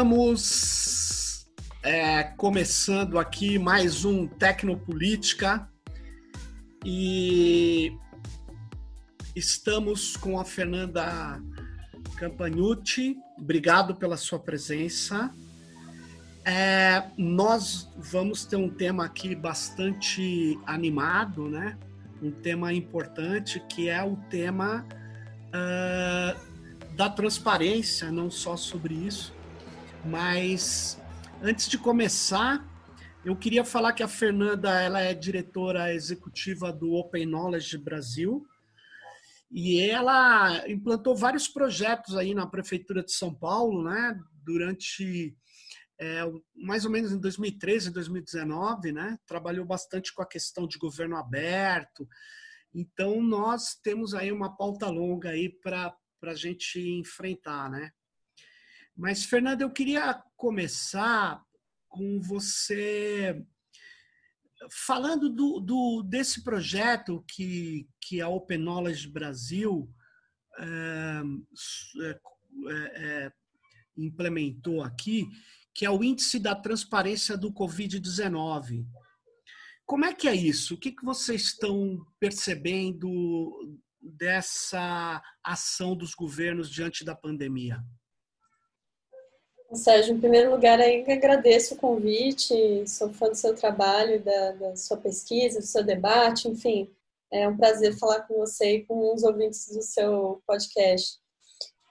Estamos é, começando aqui mais um Tecnopolítica e estamos com a Fernanda Campagnucci. Obrigado pela sua presença. É, nós vamos ter um tema aqui bastante animado, né? Um tema importante que é o tema uh, da transparência, não só sobre isso, mas antes de começar, eu queria falar que a Fernanda ela é diretora executiva do Open Knowledge Brasil e ela implantou vários projetos aí na prefeitura de São Paulo, né? Durante é, mais ou menos em 2013, 2019, né? Trabalhou bastante com a questão de governo aberto. Então nós temos aí uma pauta longa aí para a gente enfrentar, né? Mas, Fernanda, eu queria começar com você falando do, do, desse projeto que, que a Open Knowledge Brasil é, é, implementou aqui, que é o Índice da Transparência do Covid-19. Como é que é isso? O que, que vocês estão percebendo dessa ação dos governos diante da pandemia? Sérgio, em primeiro lugar, agradeço o convite, sou fã do seu trabalho, da, da, sua pesquisa, do seu debate, enfim, é um prazer falar com você e com os ouvintes do seu podcast.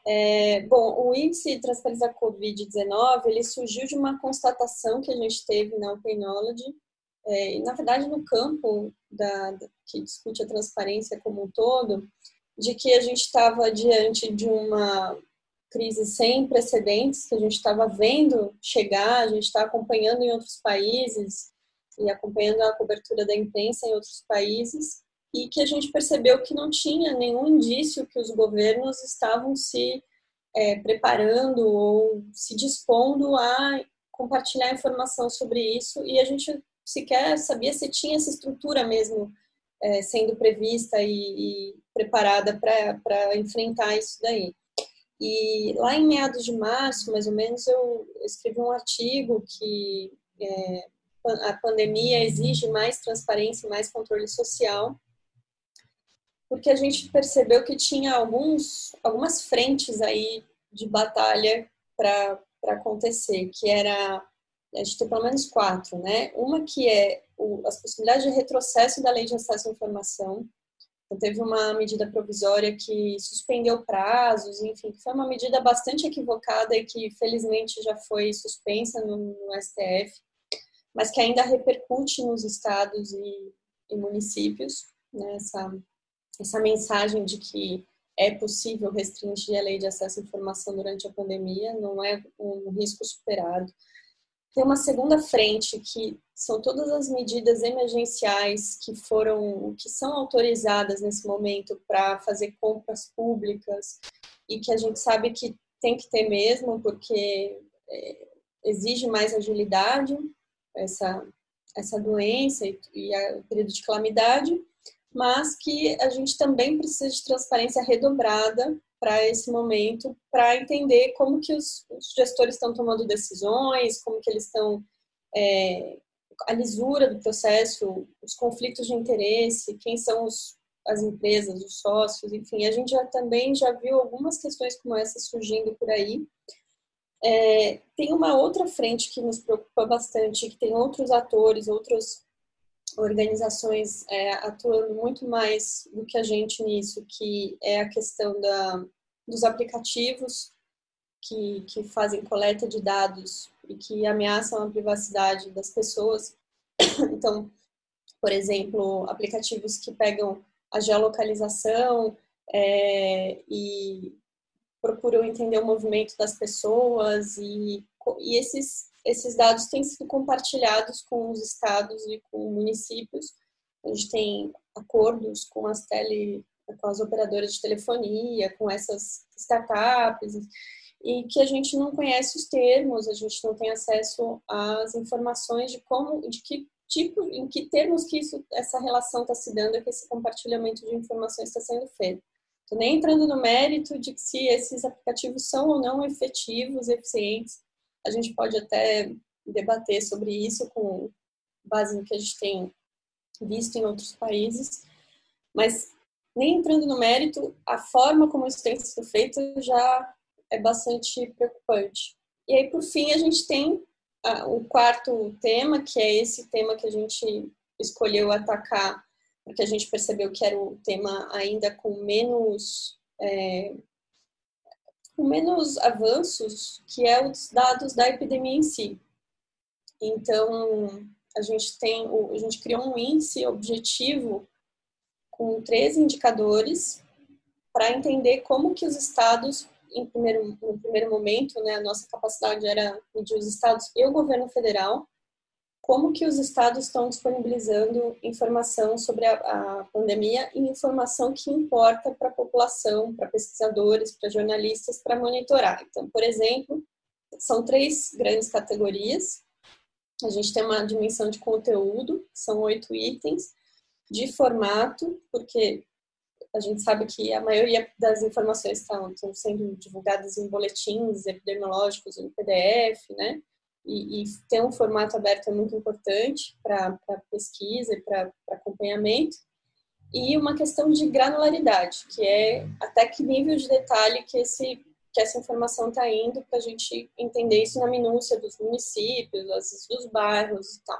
É, bom, o índice de transparência da Covid-19, ele surgiu de uma constatação que a gente teve na Open Knowledge, é, na verdade no campo da, que discute a transparência como um todo, de que a gente estava diante de uma crise sem precedentes que a gente estava vendo chegar, a gente está acompanhando em outros países e acompanhando a cobertura da imprensa em outros países e que a gente percebeu que não tinha nenhum indício que os governos estavam se é, preparando ou se dispondo a compartilhar informação sobre isso e a gente sequer sabia se tinha essa estrutura mesmo é, sendo prevista e, e preparada para enfrentar isso daí. E lá em meados de março, mais ou menos, eu escrevi um artigo que é, a pandemia exige mais transparência, mais controle social, porque a gente percebeu que tinha alguns, algumas frentes aí de batalha para acontecer, que era a gente tem pelo menos quatro, né? Uma que é o, as possibilidades de retrocesso da lei de acesso à informação, então, teve uma medida provisória que suspendeu prazos, enfim, foi uma medida bastante equivocada e que felizmente já foi suspensa no, no STF, mas que ainda repercute nos estados e, e municípios, né, essa, essa mensagem de que é possível restringir a lei de acesso à informação durante a pandemia, não é um risco superado. Tem uma segunda frente que são todas as medidas emergenciais que foram, que são autorizadas nesse momento para fazer compras públicas e que a gente sabe que tem que ter mesmo, porque é, exige mais agilidade essa essa doença e, e o período de calamidade, mas que a gente também precisa de transparência redobrada para esse momento, para entender como que os, os, gestores estão tomando decisões, como que eles estão é, a lisura do processo, os conflitos de interesse, quem são os, as empresas, os sócios, enfim, a gente já também já viu algumas questões como essa surgindo por aí. É, tem uma outra frente que nos preocupa bastante, que tem outros atores, outras organizações é, atuando muito mais do que a gente nisso, que é a questão da, dos aplicativos que, que fazem coleta de dados e que ameaçam a privacidade das pessoas. Então, por exemplo, aplicativos que pegam a geolocalização é, e procuram entender o movimento das pessoas e, e esses, esses dados têm sido compartilhados com os estados e com municípios. A gente tem acordos com as tele, com as operadoras de telefonia, com essas startups, e que a gente não conhece os termos, a gente não tem acesso às informações de como, de que tipo, em que termos que isso, essa relação está se dando, que esse compartilhamento de informações está sendo feito. Estou nem entrando no mérito de se esses aplicativos são ou não efetivos, eficientes. A gente pode até debater sobre isso com base no que a gente tem visto em outros países, mas nem entrando no mérito, a forma como isso tem sido feito já é bastante preocupante. E aí, por fim, a gente tem o quarto tema, que é esse tema que a gente escolheu atacar, porque a gente percebeu que era o tema ainda com menos é, com menos avanços, que é os dados da epidemia em si. Então, a gente tem, a gente criou um índice objetivo com três indicadores para entender como que os estados, em primeiro, no primeiro momento, né, a nossa capacidade era medir os estados e o governo federal, como que os estados estão disponibilizando informação sobre a, a pandemia e informação que importa para a população, para pesquisadores, para jornalistas, para monitorar. Então, por exemplo, são três grandes categorias. A gente tem uma dimensão de conteúdo, são oito itens, de formato, porque a gente sabe que a maioria das informações estão, estão sendo divulgadas em boletins epidemiológicos em PDF, né? E, e, ter um formato aberto é muito importante para pesquisa e para acompanhamento. E uma questão de granularidade, que é até que nível de detalhe que, esse, que essa informação está indo para a gente entender isso na minúcia dos municípios, dos bairros e tal.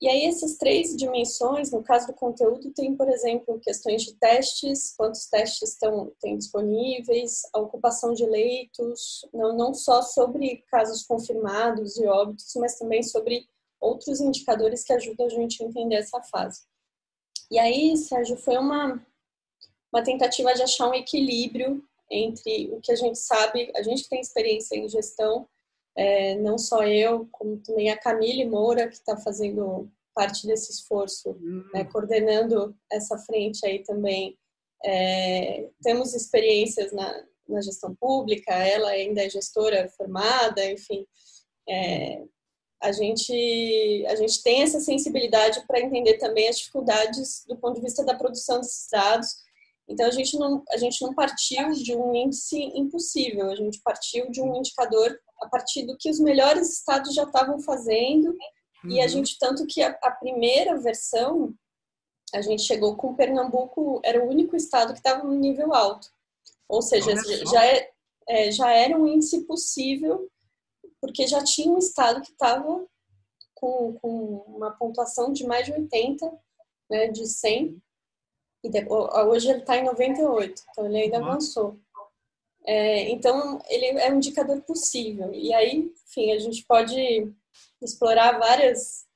E aí essas três dimensões, no caso do conteúdo, tem, por exemplo, questões de testes, quantos testes estão tem disponíveis, a ocupação de leitos, não, não só sobre casos confirmados e óbitos, mas também sobre outros indicadores que ajudam a gente a entender essa fase. E aí, Sérgio, foi uma, uma tentativa de achar um equilíbrio entre o que a gente sabe, a gente que tem experiência em gestão, é, não só eu, como também a Camille Moura, que está fazendo parte desse esforço, uhum. né, coordenando essa frente aí também. É, temos experiências na, na, gestão pública, ela ainda é gestora formada, enfim. É, a gente, a gente tem essa sensibilidade para entender também as dificuldades do ponto de vista da produção desses dados. Então, a gente não, a gente não partiu de um índice impossível, a gente partiu de um indicador a partir do que os melhores estados já estavam fazendo. Uhum. E a uhum. gente, tanto que a, a, primeira versão, a gente chegou com Pernambuco, era o único estado que estava no nível alto. Ou seja, já, é, é, já era um índice possível, porque já tinha um estado que estava com, com uma pontuação de mais de 80, né, de 100. E hoje ele está em 98, então ele ainda uhum. avançou. É, então, ele é um indicador possível. E aí, enfim, a gente pode explorar várias,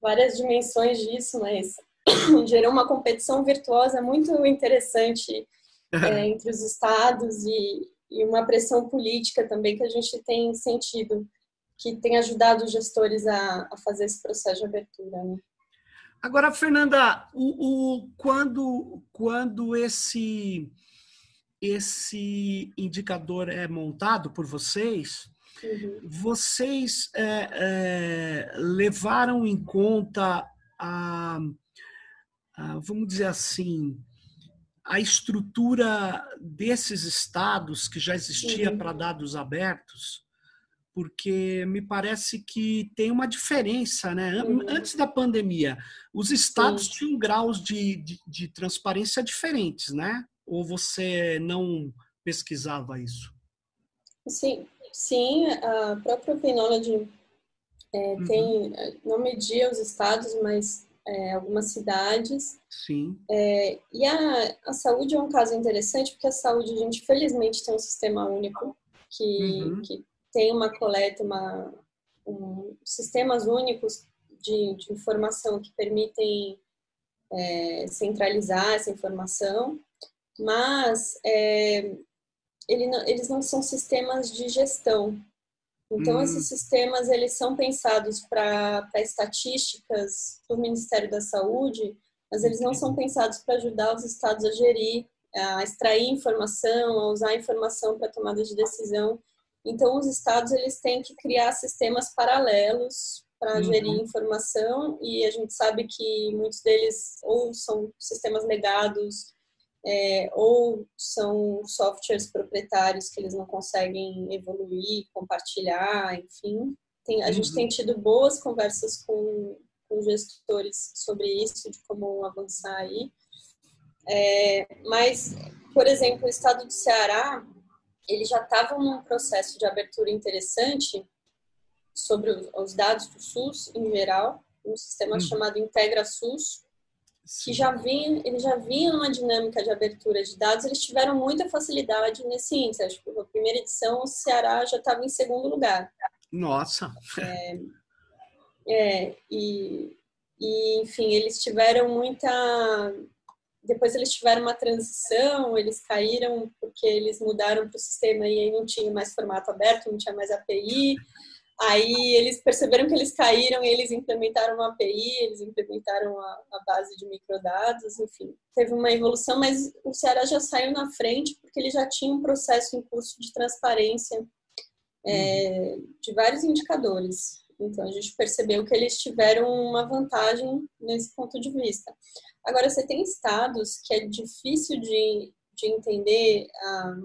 várias dimensões disso, mas gerou uma competição virtuosa muito interessante é, entre os estados e, e uma pressão política também que a gente tem sentido, que tem ajudado os gestores a, a fazer esse processo de abertura. Né? Agora, Fernanda, o, o, quando, quando esse esse indicador é montado por vocês, uhum. vocês é, é, levaram em conta a, a, vamos dizer assim, a estrutura desses estados que já existia uhum. para dados abertos, porque me parece que tem uma diferença, né? Uhum. Antes da pandemia, os estados tinham graus de, de, de transparência diferentes, né? Ou você não pesquisava isso? Sim, sim a própria Knowledge é, uhum. tem, não media os estados, mas é, algumas cidades. Sim. É, e a, a saúde é um caso interessante, porque a saúde, a gente felizmente tem um sistema único que, uhum. que tem uma coleta, uma, um, sistemas únicos de, de informação que permitem é, centralizar essa informação mas é, ele não, eles não são sistemas de gestão. Então, hum. esses sistemas eles são pensados para estatísticas do Ministério da Saúde, mas eles não são pensados para ajudar os estados a gerir, a extrair informação, a usar informação para tomada de decisão. Então, os estados eles têm que criar sistemas paralelos para uhum. gerir informação e a gente sabe que muitos deles ou são sistemas legados é, ou são softwares proprietários que eles não conseguem evoluir, compartilhar, enfim. Tem, a uhum. gente tem tido boas conversas com, com gestores sobre isso, de como avançar aí. É, mas, por exemplo, o estado do Ceará, ele já estava num processo de abertura interessante sobre os dados do SUS em geral, um sistema hum. chamado Integra SUS, que já vinha, ele já vinha numa dinâmica de abertura de dados, eles tiveram muita facilidade nesse índice. Acho que na primeira edição o Ceará já estava em segundo lugar. Nossa! É, é e, e, enfim, eles tiveram muita. Depois eles tiveram uma transição, eles caíram porque eles mudaram para o sistema e aí não tinha mais formato aberto, não tinha mais API. Aí eles perceberam que eles caíram e eles implementaram uma API, eles implementaram a, a, base de microdados, enfim. Teve uma evolução, mas o Ceará já saiu na frente porque ele já tinha um processo em curso de transparência é, de vários indicadores. Então a gente percebeu que eles tiveram uma vantagem nesse ponto de vista. Agora, você tem estados que é difícil de, de entender ah,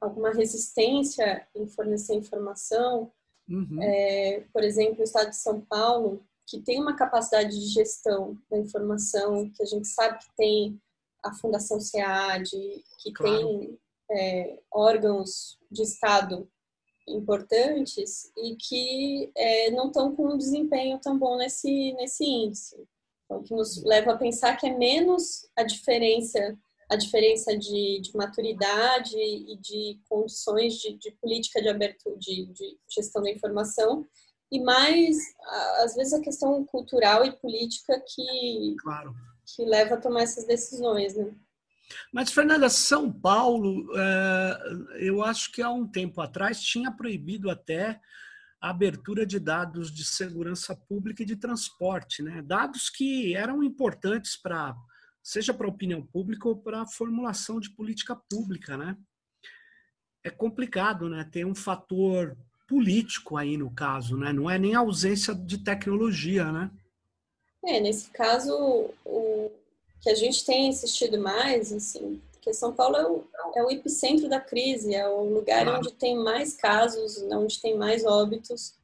alguma resistência em fornecer informação, Uhum. É, por exemplo, o estado de São Paulo, que tem uma capacidade de gestão da informação, que a gente sabe que tem a Fundação SEAD, que claro. tem é, órgãos de Estado importantes e que é, não estão com um desempenho tão bom nesse, nesse índice. Então, que nos leva a pensar que é menos a diferença a diferença de, de maturidade e de condições de, de política de abertura, de, de, gestão da informação, e mais, às vezes, a questão cultural e política que, claro. que leva a tomar essas decisões. Né? Mas, Fernanda, São Paulo, é, eu acho que há um tempo atrás tinha proibido até a abertura de dados de segurança pública e de transporte, né? dados que eram importantes para seja para a opinião pública ou para a formulação de política pública, né? É complicado, né? Tem um fator político aí no caso, né? Não é nem ausência de tecnologia, né? É, nesse caso, o que a gente tem insistido mais, assim, porque São Paulo é o, é o epicentro da crise, é o lugar claro. onde tem mais casos, onde tem mais óbitos.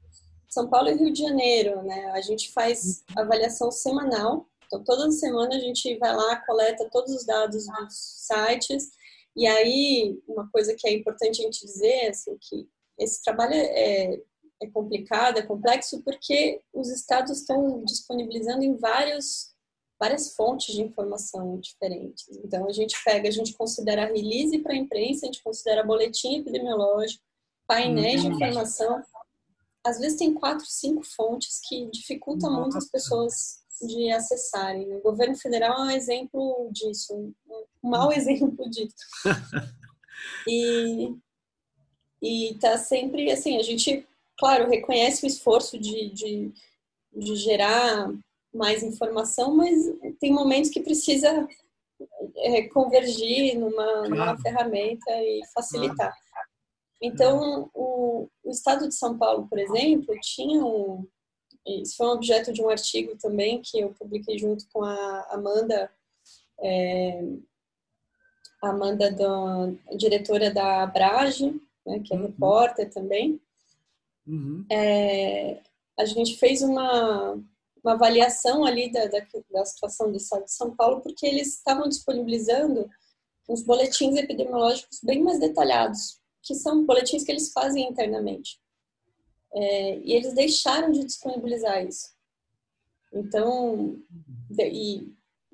São Paulo e Rio de Janeiro, né? A gente faz uhum. avaliação semanal então, toda semana a gente vai lá, coleta todos os dados dos sites, e aí, uma coisa que é importante a gente dizer, assim, que esse trabalho é, é complicado, é complexo, porque os estados estão disponibilizando em vários, várias fontes de informação diferentes. Então, a gente pega, a gente considera release para a imprensa, a gente considera boletim epidemiológico, painéis de informação. Às vezes tem quatro, cinco fontes que dificultam muito as pessoas de acessarem. Né? O governo federal é um exemplo disso, um mau exemplo disso. e e tá sempre assim, a gente, claro, reconhece o esforço de, de, de gerar mais informação, mas tem momentos que precisa é, convergir numa, claro. numa, ferramenta e facilitar. Então, o, o, estado de São Paulo, por exemplo, tinha um, isso foi um objeto de um artigo também que eu publiquei junto com a Amanda, é, Amanda, da, diretora da Abrage, né, que é uhum. repórter também. Uhum. É, a gente fez uma, uma avaliação ali da, da, da, situação do estado de São Paulo, porque eles estavam disponibilizando uns boletins epidemiológicos bem mais detalhados, que são boletins que eles fazem internamente. É, e eles deixaram de disponibilizar isso. Então, e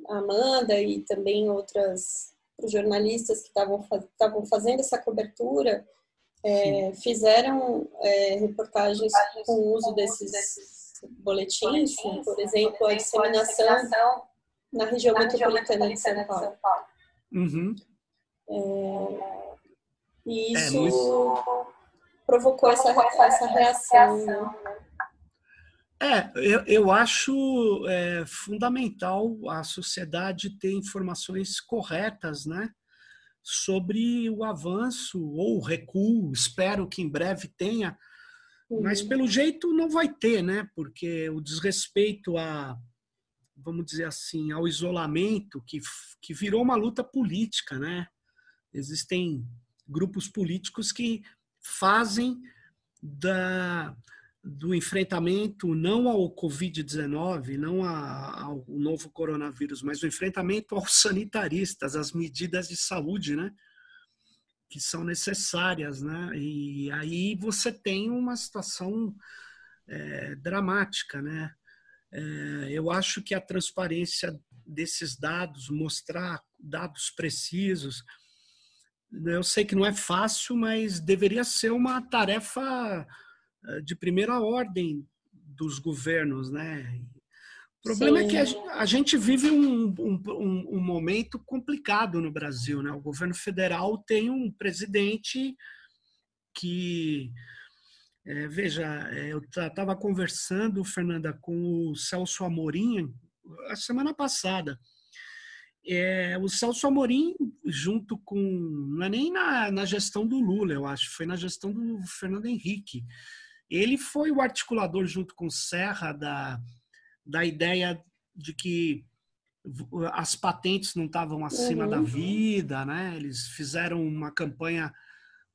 a Amanda e também outras jornalistas que estavam fazendo essa cobertura é, fizeram é, reportagens com o uso desses boletins, por exemplo, a disseminação na região metropolitana de São Paulo. Uhum. É, e é, isso provocou essa, essa reação. Né? É, eu, eu acho é, fundamental a sociedade ter informações corretas, né? Sobre o avanço ou o recuo, espero que em breve tenha, mas pelo jeito não vai ter, né? Porque o desrespeito a, vamos dizer assim, ao isolamento que, que virou uma luta política, né? Existem grupos políticos que fazem da, do enfrentamento não ao Covid-19, não ao novo coronavírus, mas o enfrentamento aos sanitaristas, às medidas de saúde, né? Que são necessárias, né? E aí você tem uma situação é, dramática, né? É, eu acho que a transparência desses dados, mostrar dados precisos, eu sei que não é fácil, mas deveria ser uma tarefa eh, de primeira ordem dos governos, né? O problema Sim. é que a, gente vive um, um, um, momento complicado no Brasil, né? O governo federal tem um presidente que é, veja, eh, eu estava conversando, Fernanda, com o Celso Amorim a semana passada. É, o Celso Amorim, junto com. Não é nem na, na gestão do Lula, eu acho, foi na gestão do Fernando Henrique. Ele foi o articulador, junto com Serra, da, da ideia de que as patentes não estavam acima uhum. da vida, né? Eles fizeram uma campanha.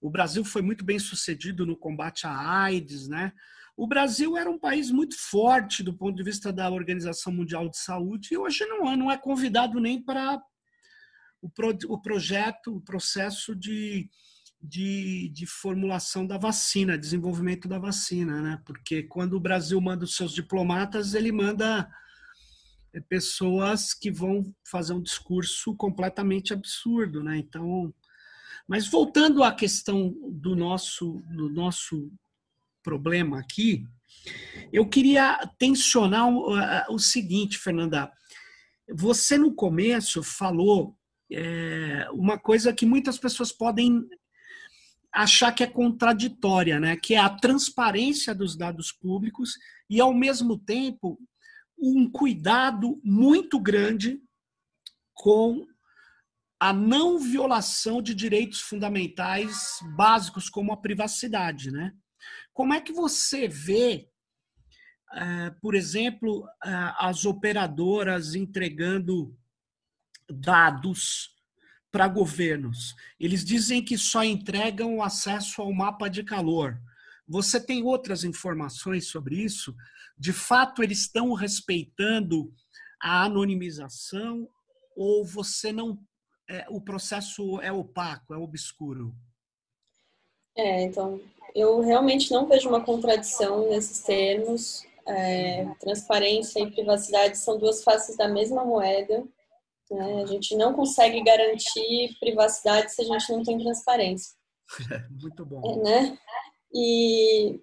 O Brasil foi muito bem sucedido no combate à AIDS, né? O Brasil era um país muito forte do ponto de vista da Organização Mundial de Saúde e hoje não é, não é convidado nem para o, pro, o projeto, o processo de de, de formulação da vacina, desenvolvimento da vacina, né? Porque quando o Brasil manda os seus diplomatas, ele manda é, pessoas que vão fazer um discurso completamente absurdo, né? Então, mas voltando à questão do nosso do nosso problema aqui, eu queria tensionar o, seguinte, Fernanda. Você no começo falou é, uma coisa que muitas pessoas podem achar que é contraditória, né? que é a transparência dos dados públicos e, ao mesmo tempo, um cuidado muito grande com a não violação de direitos fundamentais básicos como a privacidade, né? Como é que você vê, eh, por exemplo, as operadoras entregando dados para governos. Eles dizem que só entregam acesso ao mapa de calor. Você tem outras informações sobre isso? De fato, eles estão respeitando a anonimização ou você não é, o processo é opaco, é obscuro? É, então, eu realmente não vejo uma contradição nesses termos. É, transparência e privacidade são duas faces da mesma moeda. Né? A gente não consegue garantir privacidade se a gente não tem transparência. Muito bom. É, né? E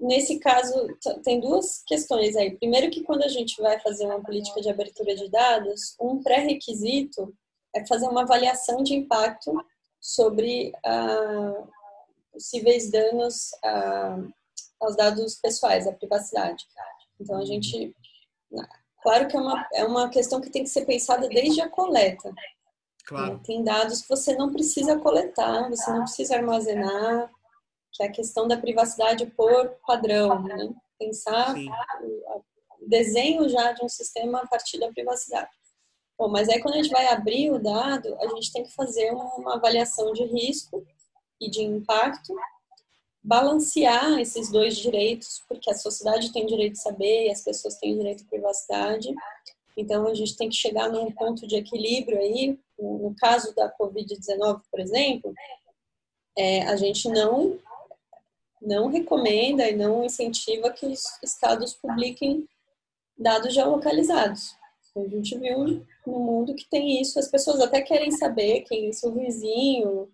nesse caso, tem duas questões aí. Primeiro que quando a gente vai fazer uma política de abertura de dados, um pré-requisito é fazer uma avaliação de impacto sobre ah, possíveis danos ah, aos dados pessoais, à privacidade. Então, a gente, Claro que é uma, é uma questão que tem que ser pensada desde a coleta. Claro. Tem dados que você não precisa coletar, você não precisa armazenar, que é a questão da privacidade por padrão, né? Pensar o desenho já de um sistema a partir da privacidade. Bom, mas aí quando a gente vai abrir o dado, a gente tem que fazer uma avaliação de risco e de impacto balancear esses dois direitos, porque a sociedade tem direito de saber e as pessoas têm direito à privacidade. Então, a gente tem que chegar num ponto de equilíbrio aí. No caso da Covid-19, por exemplo, é, a gente não, não recomenda e não incentiva que os estados publiquem dados geolocalizados. A gente viu no mundo que tem isso, as pessoas até querem saber quem é seu vizinho,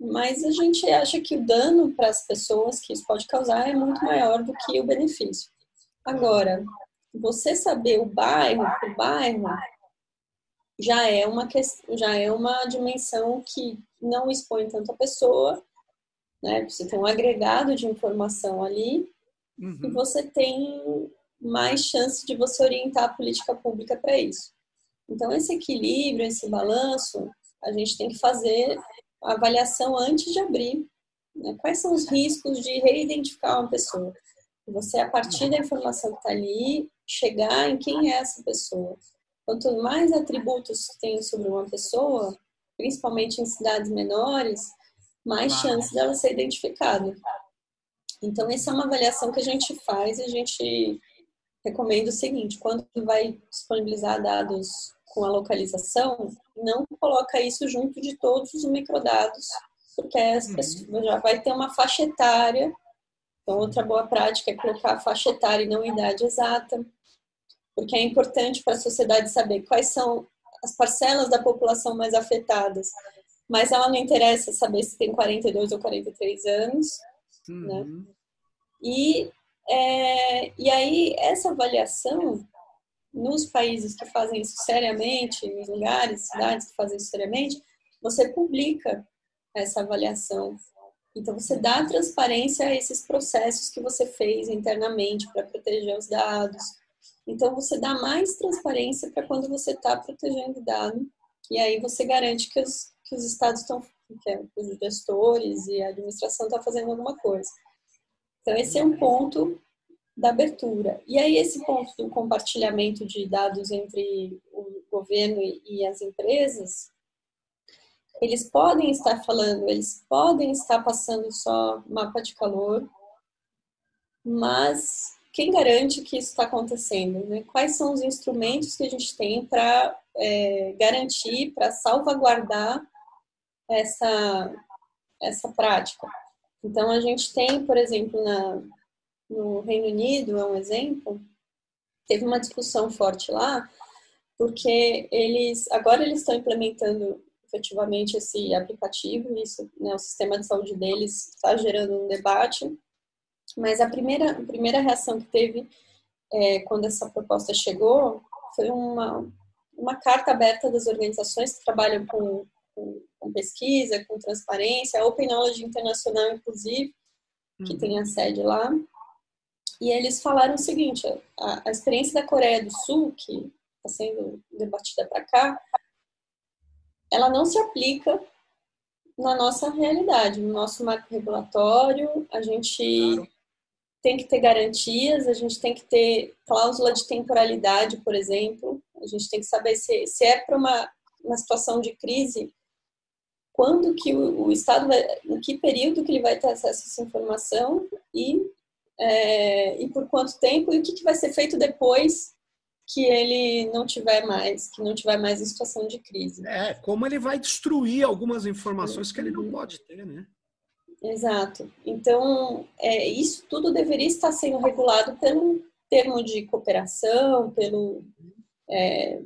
mas a gente acha que o dano para as pessoas que isso pode causar é muito maior do que o benefício. Agora, você saber o bairro por bairro já é uma já é uma dimensão que não expõe tanto a pessoa, né? Você tem um agregado de informação ali uhum. e você tem mais chance de você orientar a política pública para isso. Então esse equilíbrio, esse balanço, a gente tem que fazer a avaliação antes de abrir. Né? Quais são os riscos de reidentificar uma pessoa? Você, a partir da informação que está ali, chegar em quem é essa pessoa. Quanto mais atributos tem sobre uma pessoa, principalmente em cidades menores, mais chance dela ser identificada. Então, essa é uma avaliação que a gente faz e a gente recomenda o seguinte: quando vai disponibilizar dados com a localização, não coloca isso junto de todos os microdados, porque as uhum. pessoas já vai ter uma faixa etária. Então, outra boa prática é colocar a faixa etária e não a idade exata, porque é importante para a sociedade saber quais são as parcelas da população mais afetadas. Mas ela não interessa saber se tem 42 ou 43 anos, né? uhum. né? E, é, e aí, essa avaliação, nos países que fazem isso seriamente, nos lugares, cidades que fazem isso seriamente, você publica essa avaliação. Então, você dá transparência a esses processos que você fez internamente para proteger os dados. Então, você dá mais transparência para quando você está protegendo o dado. E aí você garante que os, que os estados estão, que é, os gestores e a administração estão tá fazendo alguma coisa. Então, esse é um ponto da abertura. E aí, esse ponto do compartilhamento de dados entre o governo e as empresas, eles podem estar falando, eles podem estar passando só mapa de calor, mas quem garante que isso está acontecendo? Né? Quais são os instrumentos que a gente tem para é, garantir, para salvaguardar essa, essa prática? Então, a gente tem, por exemplo, na, no Reino Unido, é um exemplo, teve uma discussão forte lá, porque eles, agora eles estão implementando efetivamente esse aplicativo, isso, né, o sistema de saúde deles está gerando um debate, mas a primeira, a primeira reação que teve é, quando essa proposta chegou foi uma, uma carta aberta das organizações que trabalham com com, com pesquisa, com transparência, a Open Knowledge Internacional, inclusive, que uhum. tem a sede lá. E eles falaram o seguinte: a, a experiência da Coreia do Sul, que está sendo debatida para cá, ela não se aplica na nossa realidade, no nosso marco regulatório. A gente claro. tem que ter garantias, a gente tem que ter cláusula de temporalidade, por exemplo. A gente tem que saber se, se é para uma, uma situação de crise, quando que o, o, Estado vai, em que período que ele vai ter acesso a essa informação e, é, e por quanto tempo e o que, que vai ser feito depois que ele não tiver mais, que não tiver mais em situação de crise. É, como ele vai destruir algumas informações que ele não pode ter, né? Exato. Então, é, isso tudo deveria estar sendo regulado pelo termo de cooperação, pelo, é,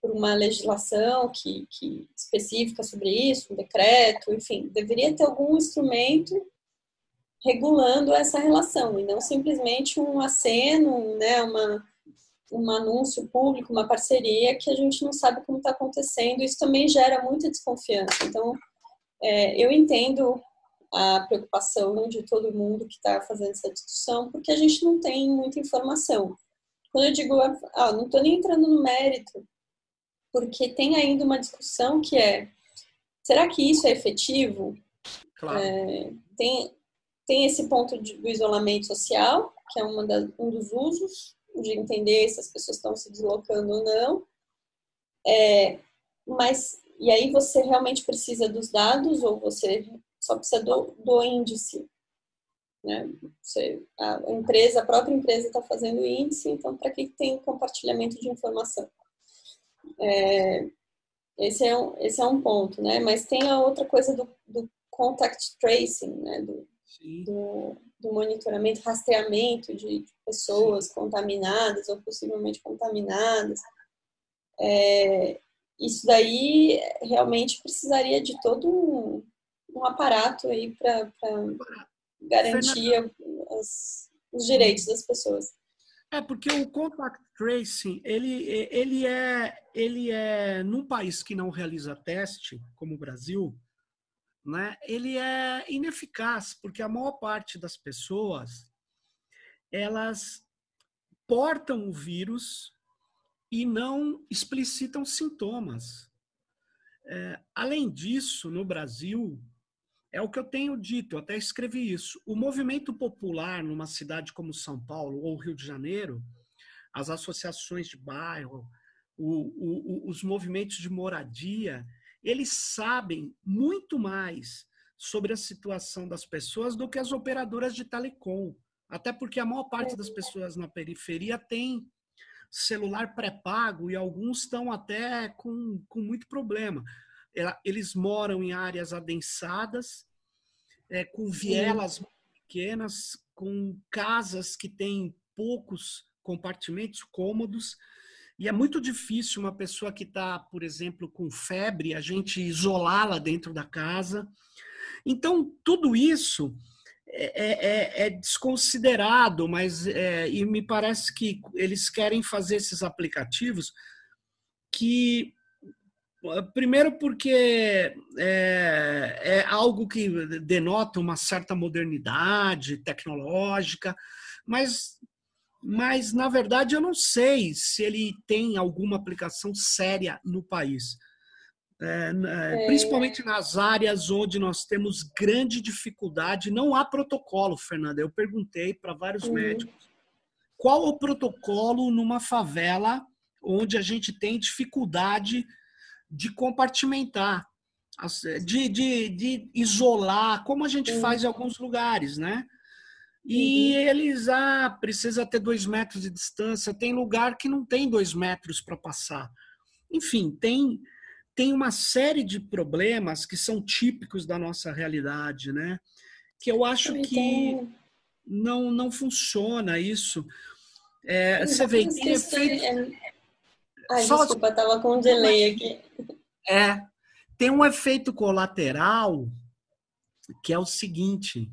por uma legislação que, que específica sobre isso, um decreto, enfim, deveria ter algum instrumento regulando essa relação e não simplesmente um aceno, né, uma, um anúncio público, uma parceria que a gente não sabe como está acontecendo. Isso também gera muita desconfiança. Então, é, eu entendo a preocupação de todo mundo que está fazendo essa discussão, porque a gente não tem muita informação. Quando eu digo, ah, não estou nem entrando no mérito porque tem ainda uma discussão que é: será que isso é efetivo? Claro. É, tem, tem esse ponto de, do isolamento social, que é da, um dos usos, de entender se as pessoas estão se deslocando ou não. É, mas, e aí você realmente precisa dos dados ou você só precisa do, do índice? Né? Você, a empresa, a própria empresa está fazendo índice, então para que tem compartilhamento de informação? É, esse, é um, esse é um ponto, né? Mas tem a outra coisa do, do contact tracing, né? Do, do, do, monitoramento, rastreamento de, de pessoas Sim. contaminadas ou possivelmente contaminadas. É, isso daí realmente precisaria de todo um, um aparato aí para garantir as, os direitos das pessoas. É porque o contact tracing ele, ele é ele é num país que não realiza teste como o Brasil, né? Ele é ineficaz porque a maior parte das pessoas elas portam o vírus e não explicitam sintomas. É, além disso, no Brasil, é o que eu tenho dito, eu até escrevi isso. O movimento popular numa cidade como São Paulo ou Rio de Janeiro, as associações de bairro, o, o, os movimentos de moradia, eles sabem muito mais sobre a situação das pessoas do que as operadoras de telecom. Até porque a maior parte das pessoas na periferia tem celular pré-pago e alguns estão até com, com muito problema. Eles moram em áreas adensadas, é, com vielas pequenas, com casas que têm poucos compartimentos cômodos. E é muito difícil uma pessoa que está, por exemplo, com febre, a gente isolá-la dentro da casa. Então, tudo isso é, é, é desconsiderado, mas é, e me parece que eles querem fazer esses aplicativos que primeiro porque é, é, algo que denota uma certa modernidade tecnológica, mas, mas na verdade eu não sei se ele tem alguma aplicação séria no país. É, é, principalmente nas áreas onde nós temos grande dificuldade, não há protocolo, Fernanda. Eu perguntei para vários uhum. médicos qual o protocolo numa favela onde a gente tem dificuldade de compartimentar, de, de, de isolar, como a gente uhum. faz em alguns lugares, né? E eles, ah, precisa ter dois metros de distância. Tem lugar que não tem dois metros para passar. Enfim, tem tem uma série de problemas que são típicos da nossa realidade, né? Que eu acho que não, não funciona isso. É, você vê, tem efeito... É... Ai, Só... desculpa, estava com um delay aqui. É, tem um efeito colateral que é o seguinte.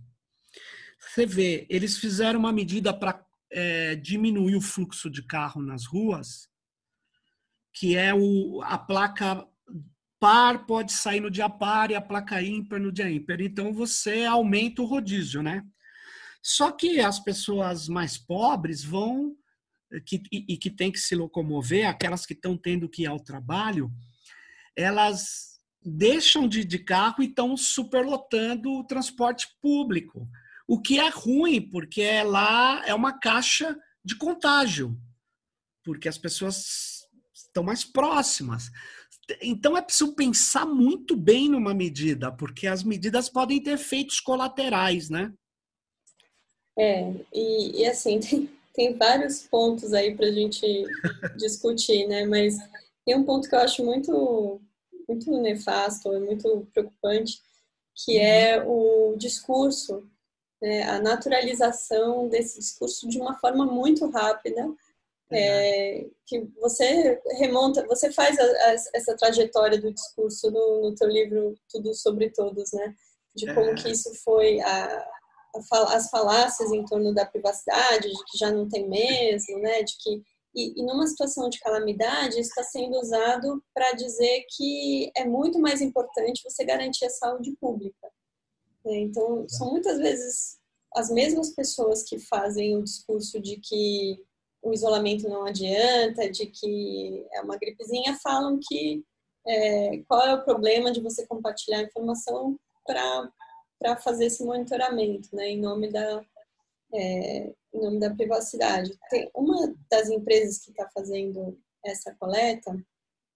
Você vê, eles fizeram uma medida para é, diminuir o fluxo de carro nas ruas, que é o, a placa par pode sair no dia par e a placa ímpar no dia ímpar. Então você aumenta o rodízio, né? Só que as pessoas mais pobres vão que, e, e que têm que se locomover, aquelas que estão tendo que ir ao trabalho, elas deixam de, de carro e estão superlotando o transporte público. O que é ruim, porque é lá é uma caixa de contágio, porque as pessoas estão mais próximas. Então é preciso pensar muito bem numa medida, porque as medidas podem ter efeitos colaterais, né? É, e, e assim, tem, tem vários pontos aí para a gente discutir, né? Mas tem um ponto que eu acho muito, muito nefasto, muito preocupante, que é o discurso, né? a naturalização desse discurso de uma forma muito rápida, é, que você remonta, você faz a, a, essa trajetória do discurso no, no teu livro Tudo sobre Todos, né? De como é. que isso foi a, as falácias em torno da privacidade, de que já não tem mesmo, né? De que e, e numa situação de calamidade isso está sendo usado para dizer que é muito mais importante você garantir a saúde pública. Né? Então são muitas vezes as mesmas pessoas que fazem o discurso de que o isolamento não adianta, de que é uma gripezinha, falam que é, qual é o problema de você compartilhar informação para fazer esse monitoramento, né, em nome da é, em nome da privacidade. Tem uma das empresas que está fazendo essa coleta,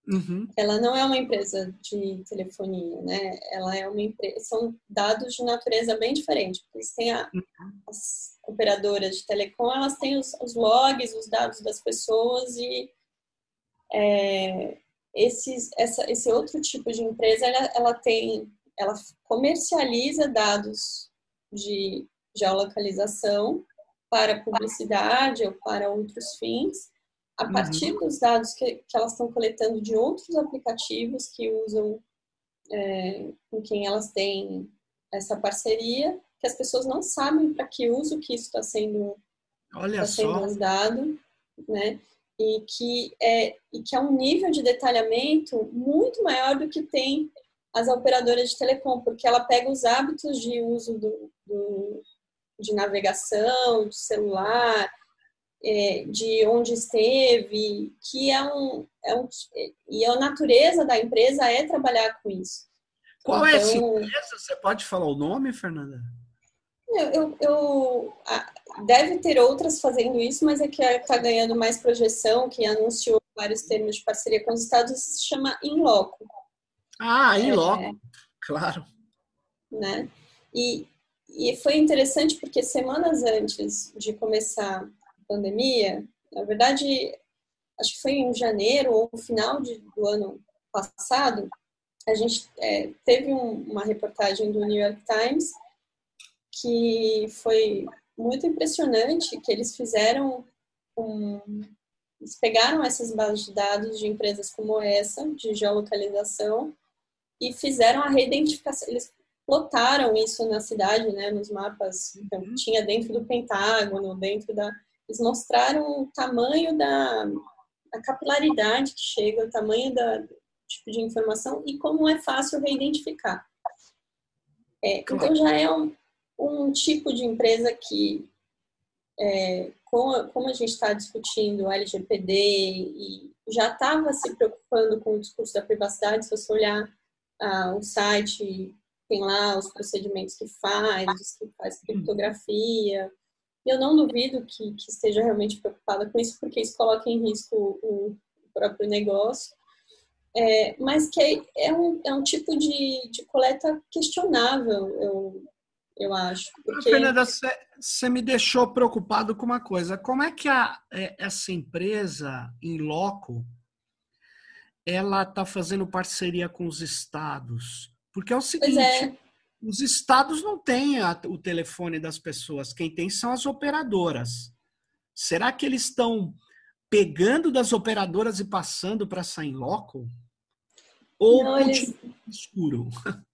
uhum. ela não é uma empresa de telefonia, né? Ela é uma empresa, são dados de natureza bem diferente. Eles têm a, uhum. as operadoras de telecom, elas têm os, os logs, os dados das pessoas e é, esses, essa, esse outro tipo de empresa, ela, ela tem, ela comercializa dados de geolocalização para publicidade ou para outros fins, a uhum. partir uhum. dos dados que, que elas estão coletando de outros aplicativos que usam, é, com quem elas têm essa parceria, que as pessoas não sabem para que uso que isso está sendo, Olha tá sendo dado, né? E que, é, e que é um nível de detalhamento muito maior do que tem as operadoras de telecom, porque ela pega os hábitos de uso do, do de navegação, de celular, é, de onde esteve, que é um, é um. E a natureza da empresa é trabalhar com isso. Qual então, é essa empresa? Você pode falar o nome, Fernanda? Eu, eu, eu, deve ter outras fazendo isso, mas é que está ganhando mais projeção, que anunciou vários termos de parceria com os estados, se chama Inloco. Ah, Inloco, é, claro. Né? E, e foi interessante porque semanas antes de começar pandemia, na verdade, acho que foi em janeiro ou no final de, do ano passado, a gente é, teve um, uma reportagem do New York Times que foi muito impressionante, que eles fizeram um, eles pegaram essas bases de dados de empresas como essa, de geolocalização, e fizeram a reidentificação. Eles plotaram isso na cidade, né, nos mapas. Então, uhum. tinha dentro do Pentágono, dentro da. Eles mostraram o tamanho da capilaridade que chega, o tamanho da tipo de informação e como é fácil reidentificar. É, então já é um, um, tipo de empresa que, é, com, como a gente está discutindo o LGPD e já estava se preocupando com o discurso da privacidade, se você olhar ah, o site, tem lá os procedimentos que faz, que faz criptografia. Eu não duvido que, que esteja realmente preocupada com isso, porque isso coloca em risco o, o próprio negócio. É, mas que é, é, um, é um tipo de, de coleta questionável, eu, eu acho. Porque... Fernanda, você me deixou preocupado com uma coisa. Como é que a, é, essa empresa, em loco, ela está fazendo parceria com os estados? Porque é o seguinte, é. Os estados não têm a, o telefone das pessoas, quem tem são as operadoras. Será que eles estão pegando das operadoras e passando para sair loco? Ou não, eles... escuro?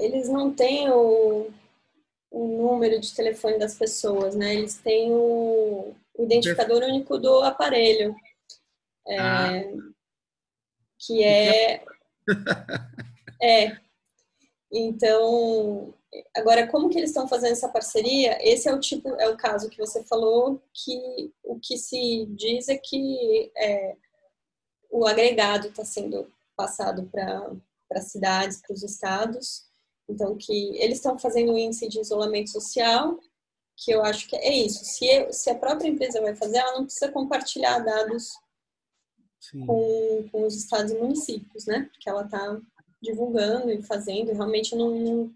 Eles não têm o, o número de telefone das pessoas, né? Eles têm o, o identificador único do aparelho. É, ah. Que é. é. Então, agora como que eles estão fazendo essa parceria? Esse é o tipo, é o caso que você falou, que o que se diz é que é, o agregado está sendo passado para cidades, para os estados. Então, que eles estão fazendo um índice de isolamento social, que eu acho que é isso. Se, eu, se a própria empresa vai fazer, ela não precisa compartilhar dados com, com os estados e municípios, né? Porque ela está divulgando e fazendo, realmente não, não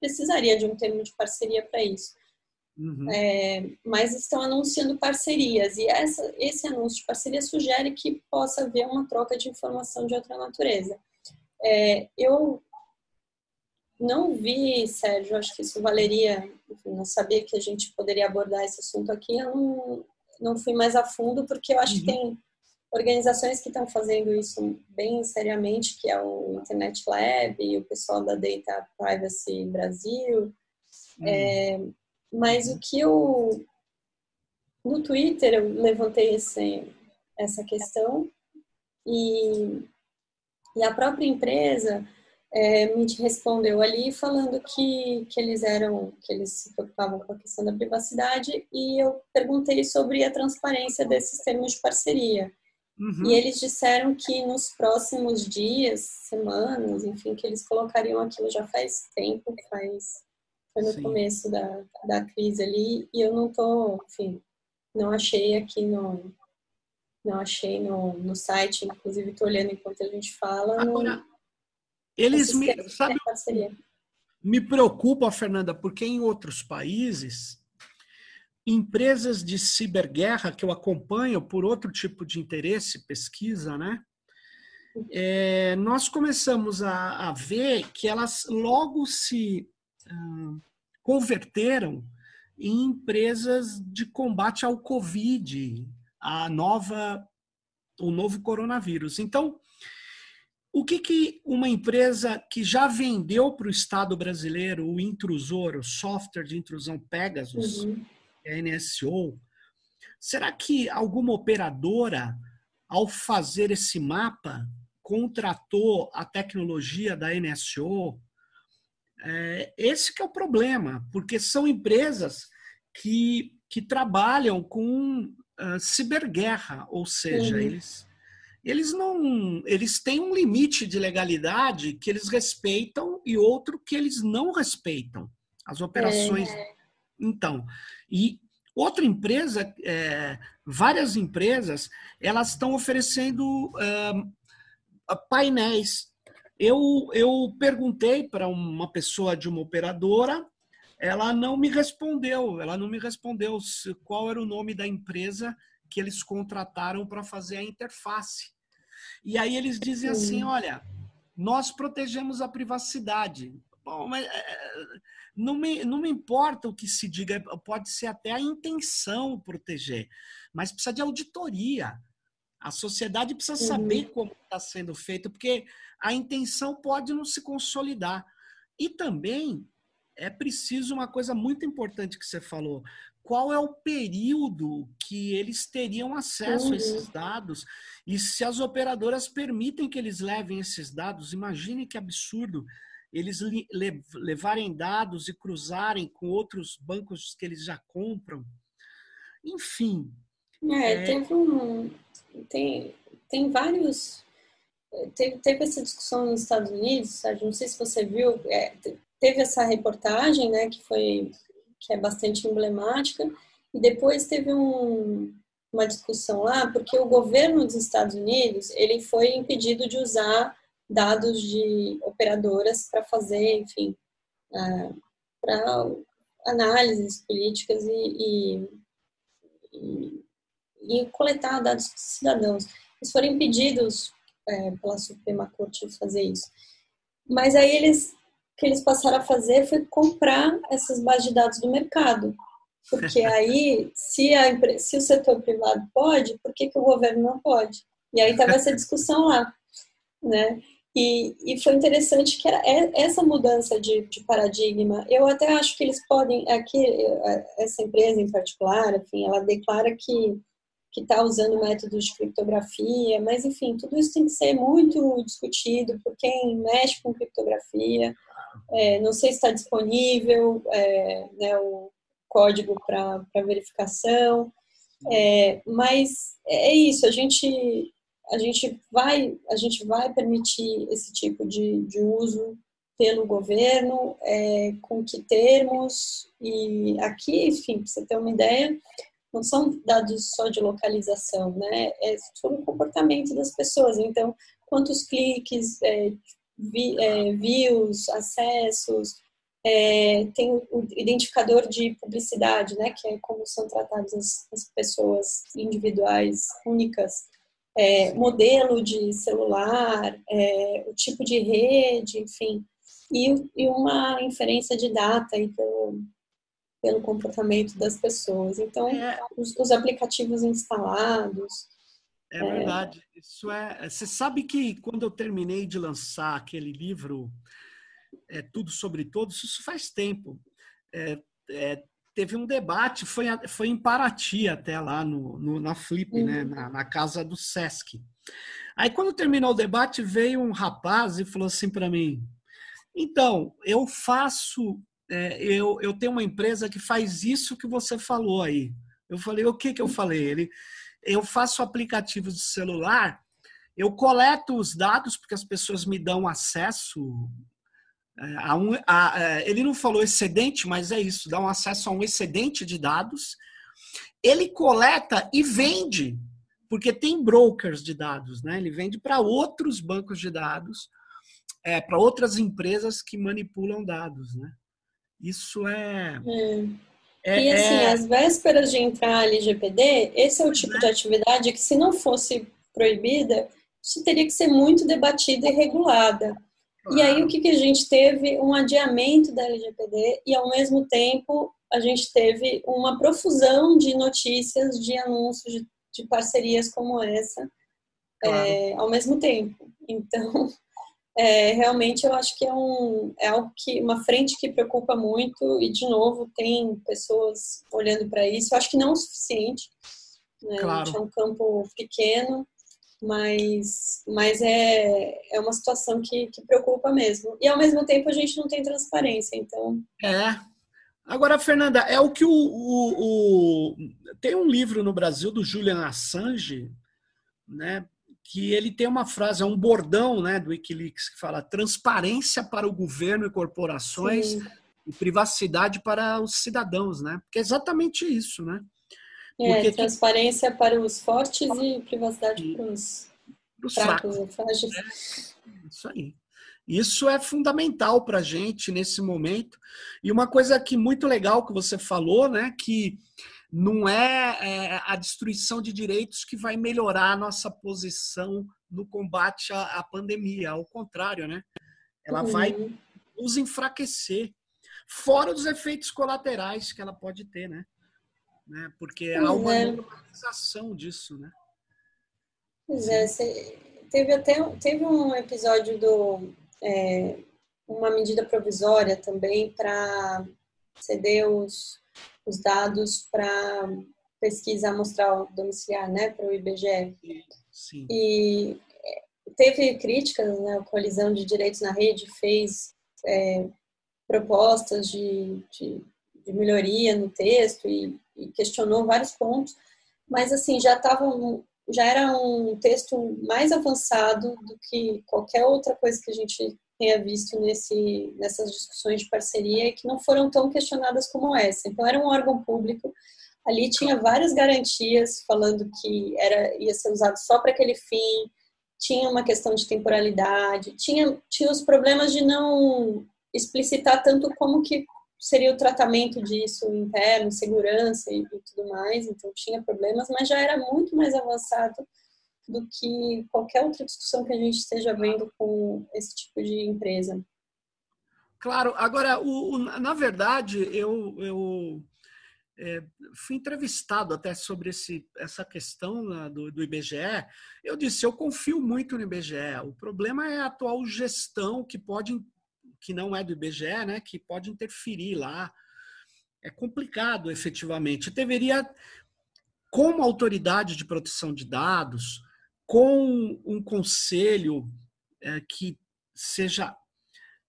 precisaria de um termo de parceria para isso. Uhum. É, mas estão anunciando parcerias e essa, esse anúncio de parceria sugere que possa haver uma troca de informação de outra natureza. É, eu não vi, Sérgio, acho que isso valeria, enfim, não sabia que a gente poderia abordar esse assunto aqui, eu não, não fui mais a fundo, porque eu acho uhum. que tem organizações que estão fazendo isso bem seriamente, que é o Internet Lab e o pessoal da Data Privacy Brasil. Uhum. É, mas o que eu. No Twitter eu levantei esse, essa questão e, e a própria empresa é, me respondeu ali falando que, que eles eram, que eles se preocupavam com a questão da privacidade e eu perguntei sobre a transparência desses termos de parceria. Uhum. E eles disseram que nos próximos dias, semanas, enfim, que eles colocariam aquilo já faz tempo, faz foi no Sim. começo da, da crise ali e eu não tô, enfim, não achei aqui no não achei no, no site, inclusive estou olhando enquanto a gente fala. Agora, no, eles me, sabe, me preocupa, Fernanda, porque em outros países, empresas de ciberguerra que eu acompanho por outro tipo de interesse, pesquisa, né? É, nós começamos a, a, ver que elas logo se uh, converteram em empresas de combate ao Covid, a nova, o novo coronavírus. Então, o que, que uma empresa que já vendeu para o Estado brasileiro o intrusor, o software de intrusão Pegasus, uhum. A é NSO, será que alguma operadora, ao fazer esse mapa, contratou a tecnologia da NSO é, esse que é o problema, porque são empresas que, que trabalham com uh, ciberguerra, ou seja, uhum. eles, eles não, eles têm um limite de legalidade que eles respeitam e outro que eles não respeitam. As operações. É. Então, e outra empresa, é, várias empresas, elas estão oferecendo uh, painéis. Eu, eu perguntei para uma pessoa de uma operadora, ela não me respondeu, ela não me respondeu qual era o nome da empresa que eles contrataram para fazer a interface. E aí eles dizem assim: olha, nós protegemos a privacidade. Bom, mas é, não me, não me importa o que se diga, pode ser até a intenção proteger, mas precisa de auditoria. A sociedade precisa uhum. saber como está sendo feito, porque a intenção pode não se consolidar. E também é preciso uma coisa muito importante que você falou qual é o período que eles teriam acesso uhum. a esses dados e se as operadoras permitem que eles levem esses dados. Imagine que absurdo eles levarem dados e cruzarem com outros bancos que eles já compram. Enfim. É, é... teve um. Tem, tem vários. Teve, teve essa discussão nos Estados Unidos, Sérgio, não sei se você viu, é, teve essa reportagem, né, que foi que é bastante emblemática. E depois teve um, uma discussão lá, porque o governo dos Estados Unidos ele foi impedido de usar dados de operadoras para fazer, enfim, uh, para análises políticas e, e, e, coletar dados dos cidadãos. Eles foram impedidos é, pela Suprema Corte de fazer isso. Mas aí eles que eles passaram a fazer foi comprar essas bases de dados do mercado. Porque aí, se, a, se o setor privado pode, por que, que o governo não pode? E aí estava essa discussão lá, né? E, e, foi interessante que era essa mudança de, de, paradigma. Eu até acho que eles podem, aqui, essa empresa em particular, enfim, ela declara que que está usando métodos de criptografia, mas enfim, tudo isso tem que ser muito discutido por quem mexe com criptografia, é, não sei se está disponível é, né, o código para verificação, é, mas é isso, a gente, a gente vai a gente vai permitir esse tipo de, de uso pelo governo, é, com que termos, e aqui, enfim, para você ter uma ideia, não são dados só de localização, né? É sobre o comportamento das pessoas. Então, quantos cliques, é, vi, é, views, acessos, é, tem o identificador de publicidade, né, que é como são tratadas as, as pessoas individuais únicas, é, modelo de celular, é, o tipo de rede, enfim, e, e, uma inferência de data aí pelo, pelo comportamento das pessoas. Então, é. os, os aplicativos instalados, é, verdade. Isso é. Você sabe que quando eu terminei de lançar aquele livro, é tudo sobre todos, isso faz tempo. É, é, teve um debate, foi, foi em Paraty até lá no, no na Flip, né, uhum. né, na, na, casa do Sesc. Aí quando terminou o debate veio um rapaz e falou assim para mim: então eu faço, é, eu, eu tenho uma empresa que faz isso que você falou aí. Eu falei o que que eu falei? Ele eu faço aplicativos de celular, eu coleto os dados, porque as pessoas me dão acesso a um. A, é, ele não falou excedente, mas é isso, dá um acesso a um excedente de dados. Ele coleta e vende, porque tem brokers de dados, né? Ele vende para outros bancos de dados, é, para outras empresas que manipulam dados, né? Isso é. é. É, e assim, é... às vésperas de entrar a LGPD, esse é o tipo de atividade que, se não fosse proibida, isso teria que ser muito debatida e regulada. E aí, o que, que a gente teve? Um adiamento da LGPD e, ao mesmo tempo, a gente teve uma profusão de notícias, de anúncios, de, de parcerias como essa, claro. é, ao mesmo tempo. Então, é, realmente eu acho que é, um, é algo que uma frente que preocupa muito e de novo tem pessoas olhando para isso. Eu acho que não é o suficiente. Né? Claro. É um campo pequeno, mas, mas é, é uma situação que, que preocupa mesmo. E ao mesmo tempo a gente não tem transparência, então. É. Agora, Fernanda, é o que o, o, o... tem um livro no Brasil do Julian Assange, né? que ele tem uma frase, é um bordão né, do Wikileaks, que fala transparência para o governo e corporações Sim. e privacidade para os cidadãos, né? Porque é exatamente isso, né? É, Porque transparência que... para os fortes e privacidade para os, os fracos, fracos. É, isso aí. Isso é fundamental para a gente nesse momento. E uma coisa que muito legal que você falou, né, que não é, é, a destruição de direitos que vai melhorar a nossa posição no combate à, à pandemia. Ao contrário, né? Ela uhum. vai nos enfraquecer. Fora os efeitos colaterais que ela pode ter, né? Né? Porque há uma é. normalização disso, né? Pois é, teve até teve um episódio do é, uma medida provisória também para ceder os os dados para pesquisa amostral domiciliar, né, para o IBGE. Sim. E é, teve críticas, né, a Coalizão de Direitos na Rede fez é, propostas de, de, de, melhoria no texto e, e, questionou vários pontos, mas assim, já estava já era um texto mais avançado do que qualquer outra coisa que a gente tenha visto nesse, nessas discussões de parceria que não foram tão questionadas como essa. Então, era um órgão público, ali tinha várias garantias falando que era, ia ser usado só para aquele fim, tinha uma questão de temporalidade, tinha, tinha os problemas de não explicitar tanto como que seria o tratamento disso interno, segurança e, e tudo mais, então tinha problemas, mas já era muito mais avançado do que qualquer outra discussão que a gente esteja vendo com esse tipo de empresa. Claro, agora, o, o na verdade, eu, eu é, fui entrevistado até sobre esse, essa questão né, do, do, IBGE. Eu disse, eu confio muito no IBGE. O problema é a atual gestão que pode, que não é do IBGE, né, que pode interferir lá. É complicado, efetivamente. Deveria, como autoridade de proteção de dados, com um conselho é, que seja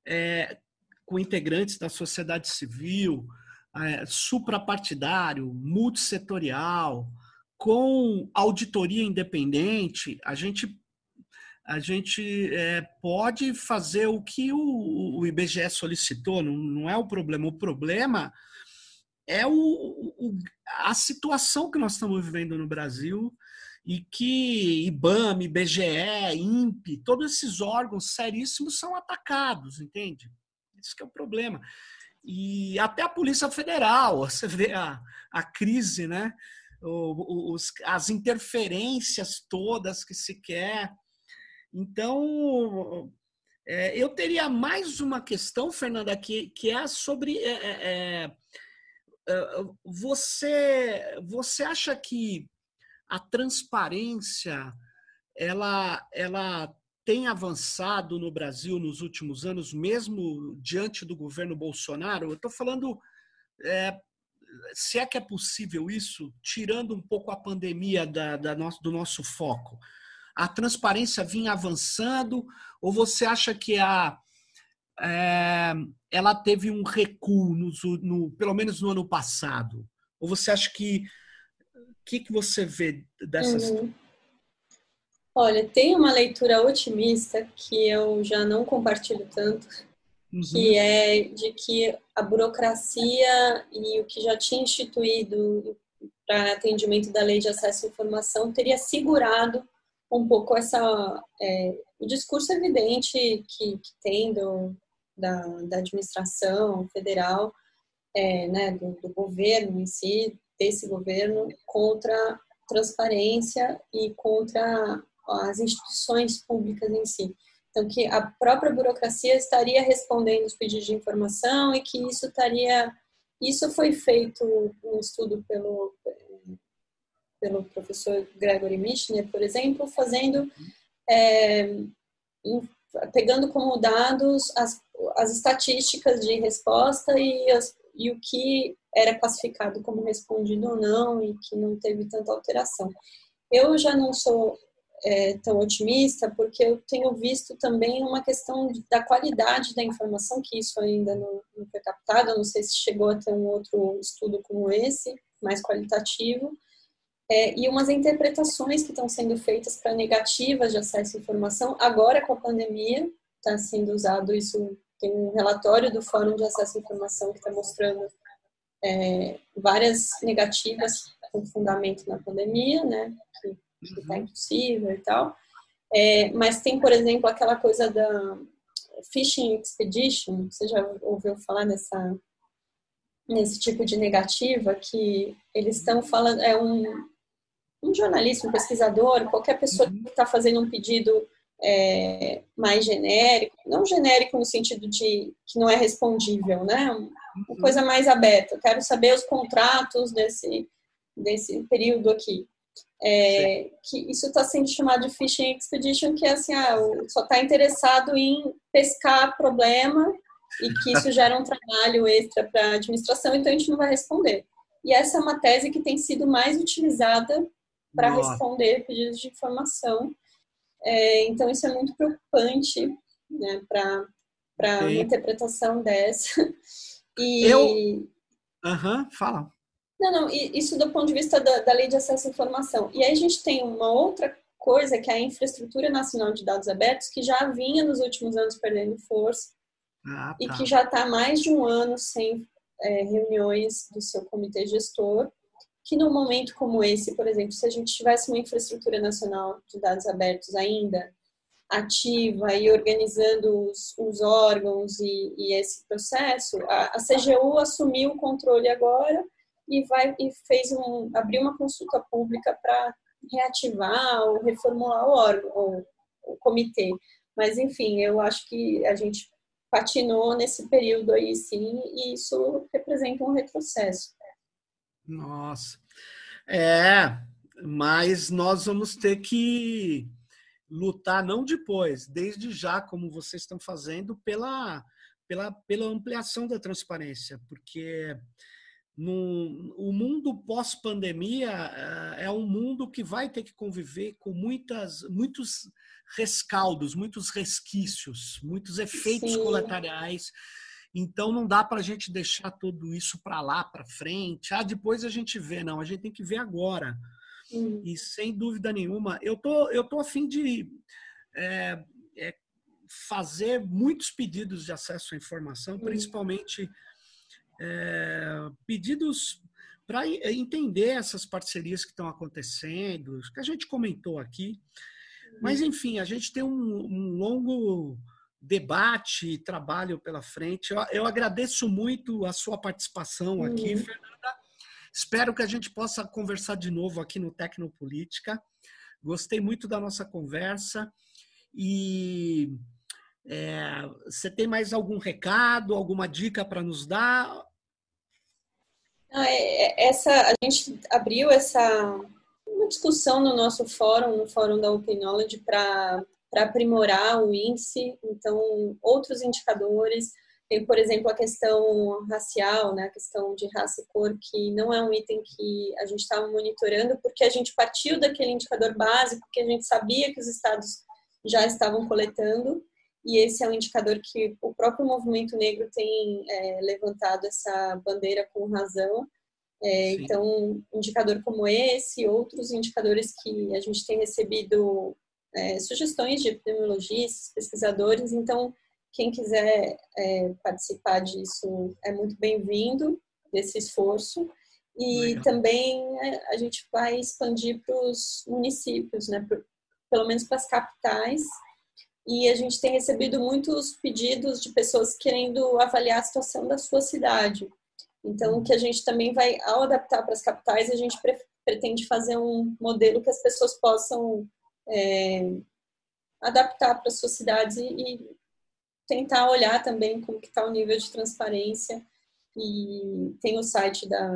é, com integrantes da sociedade civil, é, suprapartidário, multissetorial, com auditoria independente, a gente a gente é, pode fazer o que o, o IBGE solicitou, não, não, é o problema. O problema é o, o, a situação que nós estamos vivendo no Brasil e que IBAMA, IBGE, INPE, todos esses órgãos seríssimos são atacados, entende? Isso que é o problema. E até a Polícia Federal, você vê a, a crise, né? Os, as interferências todas que se quer. Então, é, eu teria mais uma questão, Fernanda, que, que é sobre. É, é, é você, você acha que a transparência ela, ela tem avançado no Brasil nos últimos anos, mesmo diante do governo Bolsonaro? Eu estou falando, é, se é que é possível isso, tirando um pouco a pandemia da, da nosso, do nosso foco. A transparência vinha avançando ou você acha que a, é, ela teve um recuo, no, no, pelo menos no ano passado? Ou você acha que que, que você vê dessas? Uhum. Olha, tem uma leitura otimista que eu já não compartilho tanto, uhum. que é de que a burocracia e o que já tinha instituído para atendimento da lei de acesso à informação teria segurado um pouco essa é, o discurso evidente que, que tem do, da, da administração federal, é, né, do, do governo em si, desse governo contra transparência e contra as instituições públicas em si. Então, que a própria burocracia estaria respondendo os pedidos de informação e que isso estaria. Isso foi feito um estudo pelo, pelo professor Gregory Michner, por exemplo, fazendo. É, pegando como dados as, as estatísticas de resposta e, as, e o que era classificado como respondido ou não e que não teve tanta alteração. Eu já não sou é, tão otimista porque eu tenho visto também uma questão da qualidade da informação, que isso ainda não, não foi captado, eu não sei se chegou a ter um outro estudo como esse, mais qualitativo, é, e umas interpretações que estão sendo feitas para negativas de acesso à informação. Agora, com a pandemia, está sendo usado isso. Tem um relatório do Fórum de Acesso à Informação que está mostrando é, várias negativas com fundamento na pandemia, né? Que está uhum. impossível e tal. É, mas tem, por exemplo, aquela coisa da Fishing Expedition. Você já ouviu falar nessa nesse tipo de negativa que eles estão falando é um um jornalista, um pesquisador, qualquer pessoa uhum. que está fazendo um pedido é, mais genérico, não genérico no sentido de que não é respondível, né? Uma uhum. coisa mais aberta. Eu quero saber os contratos desse, desse período aqui. É, que isso está sendo chamado de fishing expedition, que é assim, ah, só está interessado em pescar problema e que isso gera um trabalho extra para a administração, então a gente não vai responder. E essa é uma tese que tem sido mais utilizada para responder pedidos de informação. É, então, isso é muito preocupante né, para a interpretação dessa. E... Eu... Aham, uhum, fala. Não, não, isso do ponto de vista da, da lei de acesso à informação. E aí a gente tem uma outra coisa que é a infraestrutura nacional de dados abertos, que já vinha nos últimos anos perdendo força ah, tá. e que já está mais de um ano sem é, reuniões do seu comitê gestor que num momento como esse, por exemplo, se a gente tivesse uma infraestrutura nacional de dados abertos ainda ativa e organizando os, os órgãos e, e, esse processo, a, a, CGU assumiu o controle agora e vai e fez um abriu uma consulta pública para reativar ou reformular o órgão, o, o comitê. Mas enfim, eu acho que a gente patinou nesse período aí sim e isso representa um retrocesso. Nossa. É, mas nós vamos ter que lutar não depois, desde já, como vocês estão fazendo, pela, pela, pela ampliação da transparência, porque no, o mundo pós-pandemia é, é um mundo que vai ter que conviver com muitas, muitos rescaldos, muitos resquícios, muitos efeitos Sim. colaterais então não dá para a gente deixar tudo isso para lá, para frente. Ah, depois a gente vê, não. A gente tem que ver agora. Hum. E sem dúvida nenhuma, eu tô eu tô a fim de é, é, fazer muitos pedidos de acesso à informação, hum. principalmente é, pedidos para entender essas parcerias que estão acontecendo, que a gente comentou aqui. Mas, enfim, a gente tem um, um longo debate e trabalho pela frente. Eu, eu, agradeço muito a sua participação aqui, uhum. Fernanda. Espero que a gente possa conversar de novo aqui no Tecnopolítica. Gostei muito da nossa conversa e é, você tem mais algum recado, alguma dica para nos dar? É, é, essa, a gente abriu essa uma discussão no nosso fórum, no fórum da Open Knowledge, para para aprimorar o índice. Então, outros indicadores, tem, por exemplo, a questão racial, né, a questão de raça e cor, que não é um item que a gente estava monitorando, porque a gente partiu daquele indicador básico que a gente sabia que os estados já estavam coletando, e esse é um indicador que o próprio movimento negro tem é, levantado essa bandeira com razão. É, então, indicador como esse, outros indicadores que a gente tem recebido é, sugestões de epidemiologistas, pesquisadores, então quem quiser é, participar disso é muito bem-vindo desse esforço. E Legal. também é, a gente vai expandir para os municípios, né, por, pelo menos para as capitais. E a gente tem recebido muitos pedidos de pessoas querendo avaliar a situação da sua cidade. Então, o que a gente também vai, ao adaptar para as capitais, a gente pretende fazer um modelo que as pessoas possam é, adaptar para as suas cidades e, tentar olhar também como que está o nível de transparência. E tem o site da,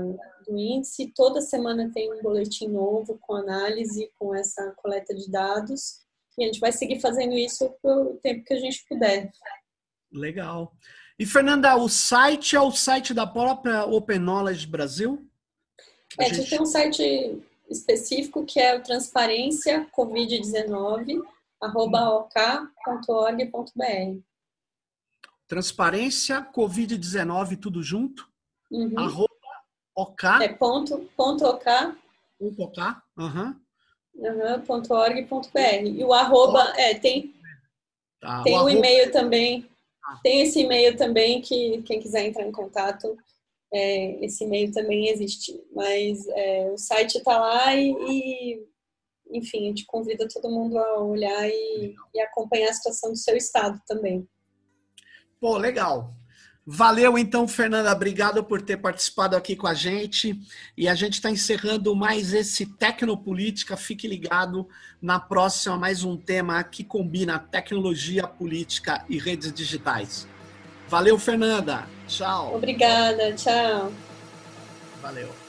do índice, toda semana tem um boletim novo com análise, com essa coleta de dados. E a gente vai seguir fazendo isso pelo tempo que a gente puder. Legal. E, Fernanda, o site é o site da própria Open Knowledge Brasil? É, a gente tem um site específico que é o transparência covid-19 ok.org.br. Transparência covid-19 tudo junto? Uhum. Arroba ok. É ponto, ponto ok .k, uhum. Uhum, .org.br. E o arroba, é, tem, tá, tem o, o e-mail também. Ah. Tem esse e-mail também que quem quiser entrar em contato, é, esse e-mail também existe. Mas é, o site está lá e, e, enfim, a gente convida todo mundo a olhar e, e acompanhar a situação do seu estado também. Pô, legal. Valeu, então, Fernanda. Obrigado por ter participado aqui com a gente. E a gente está encerrando mais esse Tecnopolítica. Fique ligado. Na próxima, mais um tema que combina tecnologia, política e redes digitais. Valeu, Fernanda. Tchau. Obrigada. Tchau. Valeu.